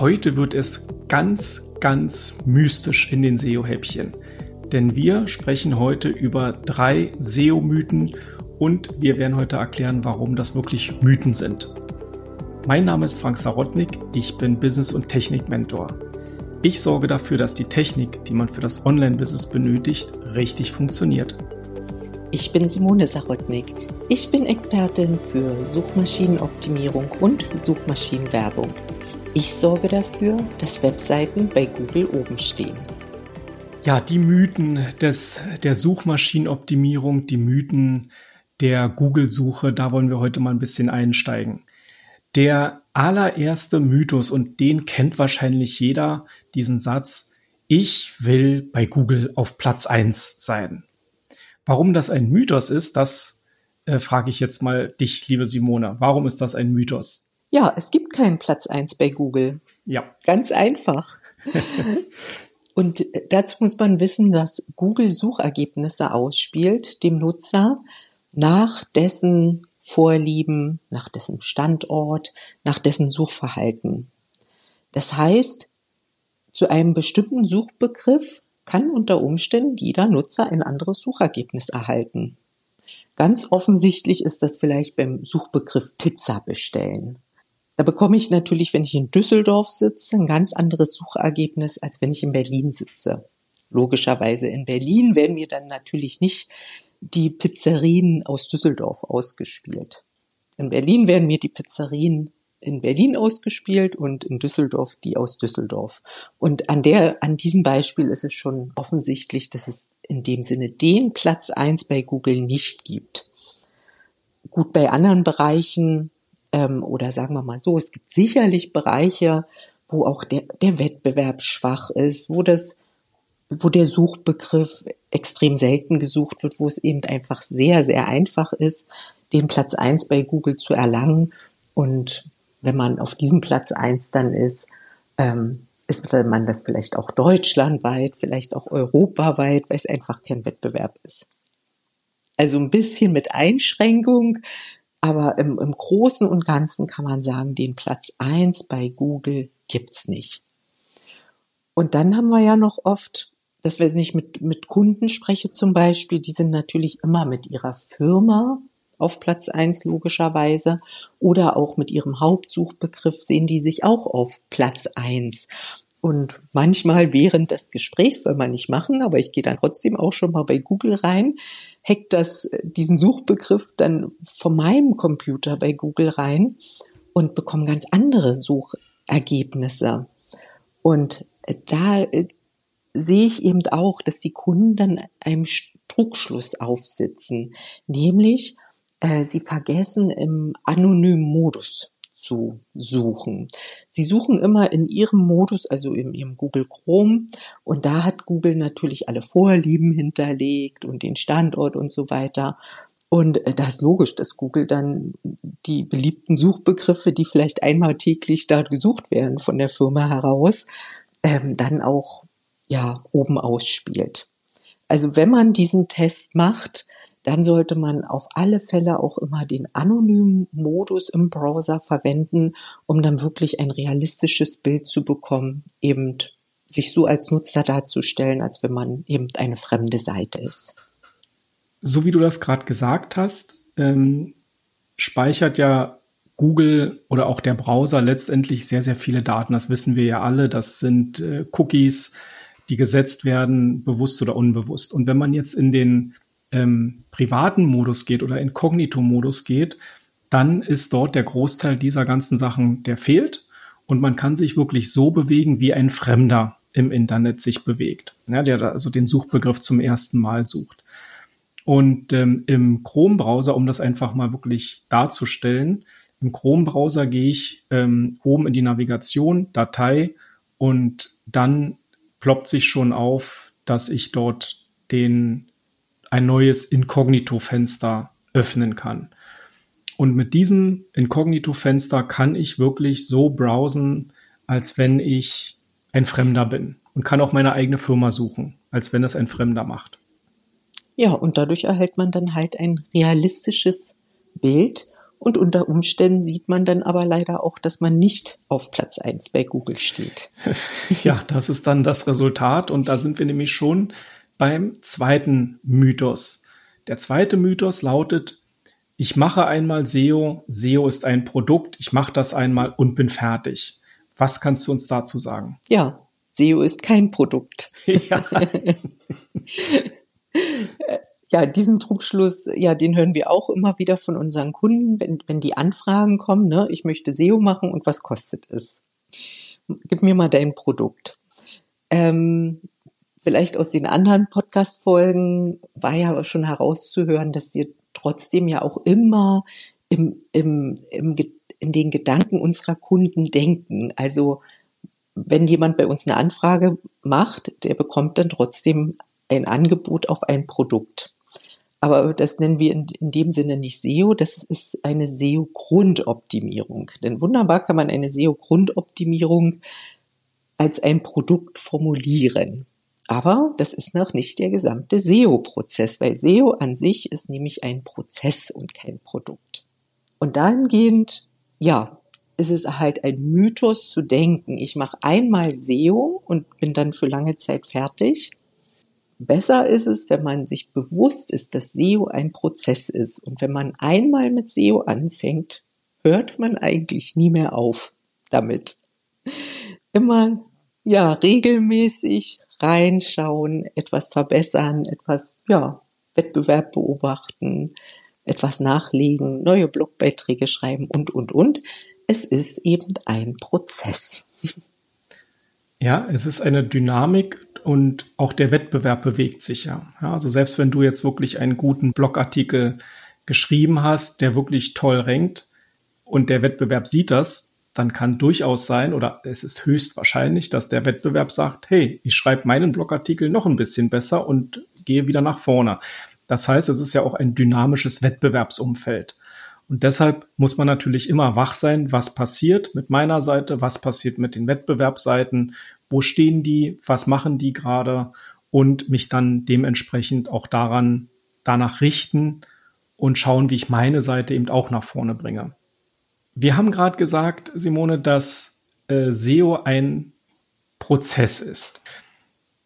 Heute wird es ganz, ganz mystisch in den SEO-Häppchen. Denn wir sprechen heute über drei SEO-Mythen und wir werden heute erklären, warum das wirklich Mythen sind. Mein Name ist Frank Sarotnik, ich bin Business- und Technik-Mentor. Ich sorge dafür, dass die Technik, die man für das Online-Business benötigt, richtig funktioniert. Ich bin Simone Sarotnik. Ich bin Expertin für Suchmaschinenoptimierung und Suchmaschinenwerbung. Ich sorge dafür, dass Webseiten bei Google oben stehen. Ja, die Mythen des, der Suchmaschinenoptimierung, die Mythen der Google-Suche, da wollen wir heute mal ein bisschen einsteigen. Der allererste Mythos, und den kennt wahrscheinlich jeder, diesen Satz, ich will bei Google auf Platz eins sein. Warum das ein Mythos ist, das äh, frage ich jetzt mal dich, liebe Simone. Warum ist das ein Mythos? Ja, es gibt keinen Platz eins bei Google. Ja. Ganz einfach. Und dazu muss man wissen, dass Google Suchergebnisse ausspielt dem Nutzer nach dessen Vorlieben, nach dessen Standort, nach dessen Suchverhalten. Das heißt, zu einem bestimmten Suchbegriff kann unter Umständen jeder Nutzer ein anderes Suchergebnis erhalten. Ganz offensichtlich ist das vielleicht beim Suchbegriff Pizza bestellen. Da bekomme ich natürlich, wenn ich in Düsseldorf sitze, ein ganz anderes Suchergebnis, als wenn ich in Berlin sitze. Logischerweise in Berlin werden mir dann natürlich nicht die Pizzerien aus Düsseldorf ausgespielt. In Berlin werden mir die Pizzerien in Berlin ausgespielt und in Düsseldorf die aus Düsseldorf. Und an der, an diesem Beispiel ist es schon offensichtlich, dass es in dem Sinne den Platz eins bei Google nicht gibt. Gut, bei anderen Bereichen ähm, oder sagen wir mal so, es gibt sicherlich Bereiche, wo auch der, der Wettbewerb schwach ist, wo das, wo der Suchbegriff extrem selten gesucht wird, wo es eben einfach sehr, sehr einfach ist, den Platz eins bei Google zu erlangen. Und wenn man auf diesem Platz eins dann ist, ähm, ist man das vielleicht auch deutschlandweit, vielleicht auch europaweit, weil es einfach kein Wettbewerb ist. Also ein bisschen mit Einschränkung, aber im, im Großen und Ganzen kann man sagen, den Platz eins bei Google gibt's nicht. Und dann haben wir ja noch oft, dass wir nicht mit, mit Kunden spreche zum Beispiel, die sind natürlich immer mit ihrer Firma auf Platz eins logischerweise oder auch mit ihrem Hauptsuchbegriff sehen die sich auch auf Platz eins. Und manchmal während des Gesprächs soll man nicht machen, aber ich gehe dann trotzdem auch schon mal bei Google rein, hack das, diesen Suchbegriff dann von meinem Computer bei Google rein und bekomme ganz andere Suchergebnisse. Und da äh, sehe ich eben auch, dass die Kunden dann einem Trugschluss aufsitzen, nämlich äh, sie vergessen im anonymen Modus zu suchen. Sie suchen immer in ihrem Modus, also in ihrem Google Chrome. Und da hat Google natürlich alle Vorlieben hinterlegt und den Standort und so weiter. Und äh, das ist logisch, dass Google dann die beliebten Suchbegriffe, die vielleicht einmal täglich da gesucht werden von der Firma heraus, ähm, dann auch ja oben ausspielt. Also wenn man diesen Test macht, dann sollte man auf alle Fälle auch immer den anonymen Modus im Browser verwenden, um dann wirklich ein realistisches Bild zu bekommen, eben sich so als Nutzer darzustellen, als wenn man eben eine fremde Seite ist. So wie du das gerade gesagt hast, ähm, speichert ja Google oder auch der Browser letztendlich sehr, sehr viele Daten. Das wissen wir ja alle. Das sind äh, Cookies, die gesetzt werden, bewusst oder unbewusst. Und wenn man jetzt in den ähm, privaten Modus geht oder Inkognito-Modus geht, dann ist dort der Großteil dieser ganzen Sachen, der fehlt. Und man kann sich wirklich so bewegen, wie ein Fremder im Internet sich bewegt, ja, der also den Suchbegriff zum ersten Mal sucht. Und ähm, im Chrome-Browser, um das einfach mal wirklich darzustellen, im Chrome-Browser gehe ich ähm, oben in die Navigation, Datei und dann ploppt sich schon auf, dass ich dort den ein neues Inkognito-Fenster öffnen kann. Und mit diesem Inkognito-Fenster kann ich wirklich so browsen, als wenn ich ein Fremder bin und kann auch meine eigene Firma suchen, als wenn es ein Fremder macht. Ja, und dadurch erhält man dann halt ein realistisches Bild Und unter Umständen sieht man dann aber leider auch, dass man nicht auf Platz eins bei Google steht. ja, das ist dann das Resultat. Und da sind wir nämlich schon beim zweiten Mythos. Der zweite Mythos lautet, ich mache einmal SEO, SEO ist ein Produkt, ich mache das einmal und bin fertig. Was kannst du uns dazu sagen? Ja, SEO ist kein Produkt. Ja. ja, diesen Trugschluss, ja, den hören wir auch immer wieder von unseren Kunden, wenn, wenn die Anfragen kommen, ne, ich möchte SEO machen und was kostet es? Gib mir mal dein Produkt. Ähm, vielleicht aus den anderen Podcast-Folgen war ja schon herauszuhören, dass wir trotzdem ja auch immer im, im, im, in den Gedanken unserer Kunden denken. Also wenn jemand bei uns eine Anfrage macht, der bekommt dann trotzdem ein Angebot auf ein Produkt. Aber das nennen wir in, in dem Sinne nicht SEO, das ist eine SEO-Grundoptimierung. Denn wunderbar kann man eine SEO-Grundoptimierung als ein Produkt formulieren. Aber das ist noch nicht der gesamte SEO-Prozess, weil SEO an sich ist nämlich ein Prozess und kein Produkt. Und dahingehend, ja, ist es halt ein Mythos zu denken, ich mache einmal SEO und bin dann für lange Zeit fertig. Besser ist es, wenn man sich bewusst ist, dass SEO ein Prozess ist. Und wenn man einmal mit SEO anfängt, hört man eigentlich nie mehr auf damit. Immer, ja, regelmäßig reinschauen, etwas verbessern, etwas, ja, Wettbewerb beobachten, etwas nachlegen, neue Blogbeiträge schreiben und, und, und. Es ist eben ein Prozess. Ja, es ist eine Dynamik und auch der Wettbewerb bewegt sich ja. ja. Also selbst wenn du jetzt wirklich einen guten Blogartikel geschrieben hast, der wirklich toll rankt und der Wettbewerb sieht das, dann kann durchaus sein oder es ist höchst wahrscheinlich, dass der Wettbewerb sagt, hey, ich schreibe meinen Blogartikel noch ein bisschen besser und gehe wieder nach vorne. Das heißt, es ist ja auch ein dynamisches Wettbewerbsumfeld. Und deshalb muss man natürlich immer wach sein, was passiert mit meiner Seite, was passiert mit den Wettbewerbsseiten, wo stehen die, was machen die gerade und mich dann dementsprechend auch daran, danach richten und schauen, wie ich meine Seite eben auch nach vorne bringe. Wir haben gerade gesagt, Simone, dass äh, SEO ein Prozess ist.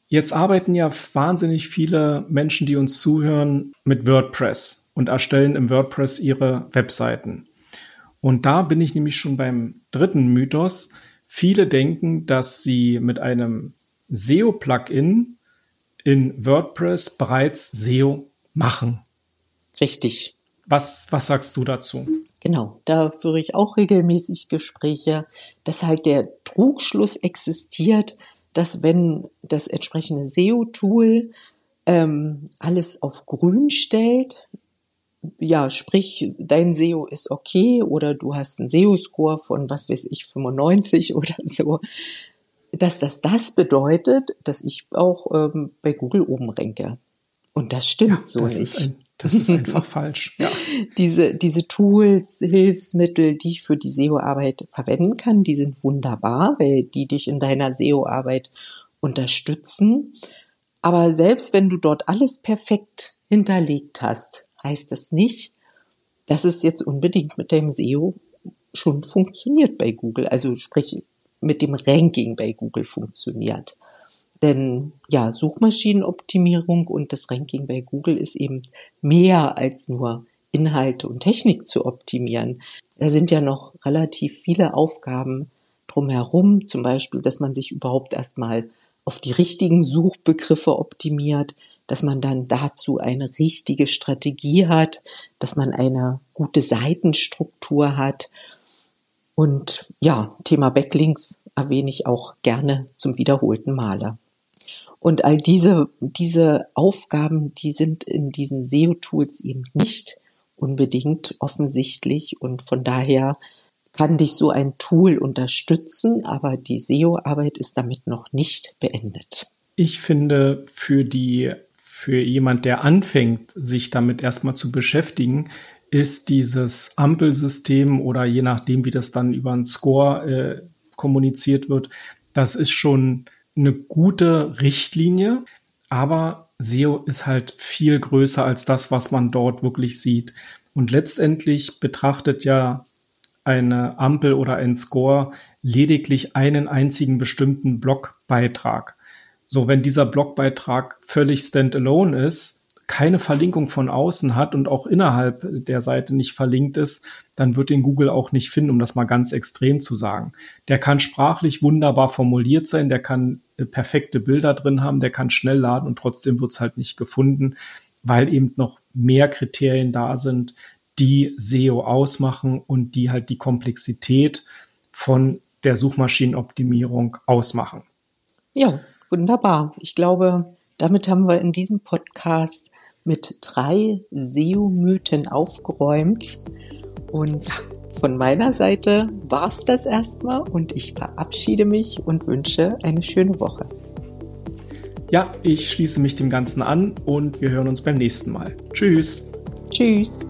Jetzt arbeiten ja wahnsinnig viele Menschen, die uns zuhören, mit WordPress und erstellen im WordPress ihre Webseiten. Und da bin ich nämlich schon beim dritten Mythos. Viele denken, dass sie mit einem SEO-Plugin in WordPress bereits SEO machen. Richtig. Was, was sagst du dazu? Genau, da führe ich auch regelmäßig Gespräche, dass halt der Trugschluss existiert, dass wenn das entsprechende SEO-Tool ähm, alles auf grün stellt, ja, sprich, dein SEO ist okay oder du hast einen SEO-Score von, was weiß ich, 95 oder so, dass das das bedeutet, dass ich auch ähm, bei Google oben ranke. Und das stimmt ja, so das nicht. Ist ein, das ist einfach falsch. Ja. Diese, diese Tools, Hilfsmittel, die ich für die SEO-Arbeit verwenden kann, die sind wunderbar, weil die dich in deiner SEO-Arbeit unterstützen. Aber selbst wenn du dort alles perfekt hinterlegt hast, heißt das nicht, dass es jetzt unbedingt mit dem SEO schon funktioniert bei Google. Also sprich, mit dem Ranking bei Google funktioniert. Denn ja, Suchmaschinenoptimierung und das Ranking bei Google ist eben mehr als nur Inhalte und Technik zu optimieren. Da sind ja noch relativ viele Aufgaben drumherum, zum Beispiel, dass man sich überhaupt erstmal auf die richtigen Suchbegriffe optimiert, dass man dann dazu eine richtige Strategie hat, dass man eine gute Seitenstruktur hat. Und ja, Thema Backlinks erwähne ich auch gerne zum wiederholten Male. Und all diese, diese Aufgaben, die sind in diesen SEO-Tools eben nicht unbedingt offensichtlich und von daher kann dich so ein Tool unterstützen, aber die SEO-Arbeit ist damit noch nicht beendet. Ich finde, für die für jemand, der anfängt, sich damit erstmal zu beschäftigen, ist dieses Ampelsystem oder je nachdem, wie das dann über einen Score äh, kommuniziert wird, das ist schon eine gute Richtlinie, aber SEO ist halt viel größer als das, was man dort wirklich sieht. Und letztendlich betrachtet ja eine Ampel oder ein Score lediglich einen einzigen bestimmten Blogbeitrag. So, wenn dieser Blogbeitrag völlig standalone ist, keine Verlinkung von außen hat und auch innerhalb der Seite nicht verlinkt ist, dann wird den Google auch nicht finden, um das mal ganz extrem zu sagen. Der kann sprachlich wunderbar formuliert sein, der kann äh, perfekte Bilder drin haben, der kann schnell laden und trotzdem wird es halt nicht gefunden, weil eben noch mehr Kriterien da sind, die SEO ausmachen und die halt die Komplexität von der Suchmaschinenoptimierung ausmachen. Ja, wunderbar. Ich glaube, damit haben wir in diesem Podcast mit drei SEO-Mythen aufgeräumt. Und von meiner Seite war es das erstmal und ich verabschiede mich und wünsche eine schöne Woche. Ja, ich schließe mich dem Ganzen an und wir hören uns beim nächsten Mal. Tschüss. Tschüss.